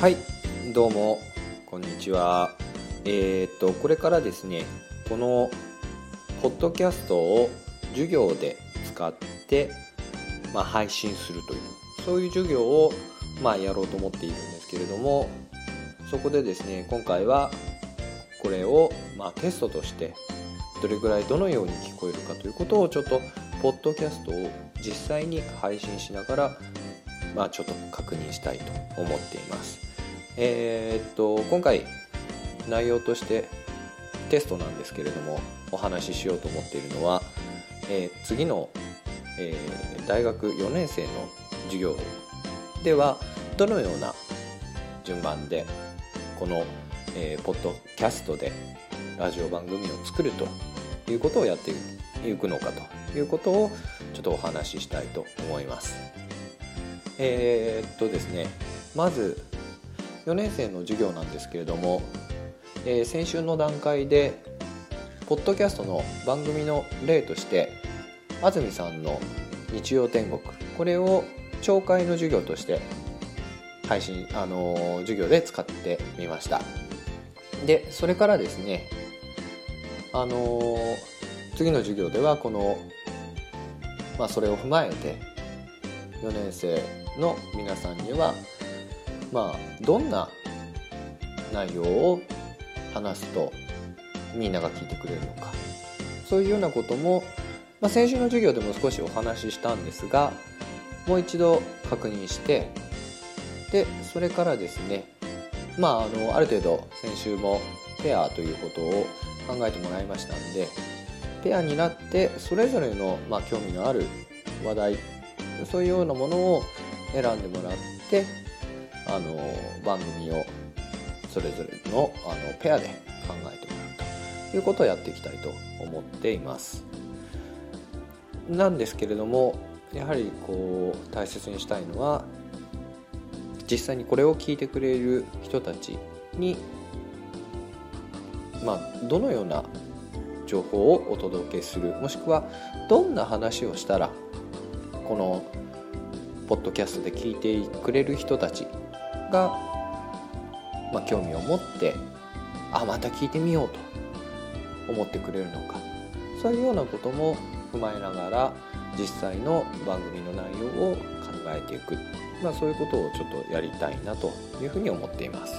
はいどうもこんにちはえー、っとこれからですねこのポッドキャストを授業で使って、まあ、配信するというそういう授業を、まあ、やろうと思っているんですけれどもそこでですね今回はこれを、まあ、テストとしてどれぐらいどのように聞こえるかということをちょっとポッドキャストを実際に配信しながら、まあ、ちょっと確認したいと思っています。えー、っと今回内容としてテストなんですけれどもお話ししようと思っているのは、えー、次の、えー、大学4年生の授業ではどのような順番でこの、えー、ポッドキャストでラジオ番組を作るということをやっていくのかということをちょっとお話ししたいと思います。えー、っとですねまず4年生の授業なんですけれども、えー、先週の段階でポッドキャストの番組の例として安住さんの「日曜天国」これを懲戒の授業として配信、あのー、授業で使ってみました。でそれからですねあのー、次の授業ではこの、まあ、それを踏まえて4年生の皆さんにはまあどんな内容を話すとみんなが聞いてくれるのか。そういうようなことも、まあ、先週の授業でも少しお話ししたんですがもう一度確認してでそれからですねまああのある程度先週もペアということを考えてもらいましたんでペアになってそれぞれの、まあ、興味のある話題そういうようなものを選んでもらってあの番組をそれぞれのあのペアで考えてもらうということをやっていきたいと思っています。なんですけれどもやはりこう大切にしたいのは実際にこれを聞いてくれる人たちにまあどのような情報をお届けするもしくはどんな話をしたらこのポッドキャストで聞いてくれる人たちが、まあ、興味を持ってあまた聞いてみようと思ってくれるのかそういうようなことも踏まえながら実際の番組の内容を考えていく、まあ、そういうことをちょっとやりたいなというふうに思っています。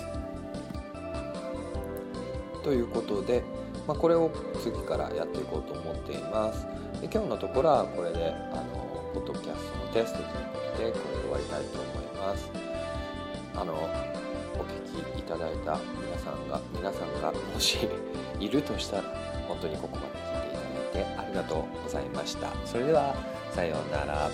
ということで、まあ、これを次からやっていこうと思っています。で今日のところはこれであのポッドキャストのテストということでこれで終わりたいと思います。あのお聞きいただいた皆さんが皆さんがもしいるとしたら本当にここまで聞いていただいてありがとうございましたそれではさようなら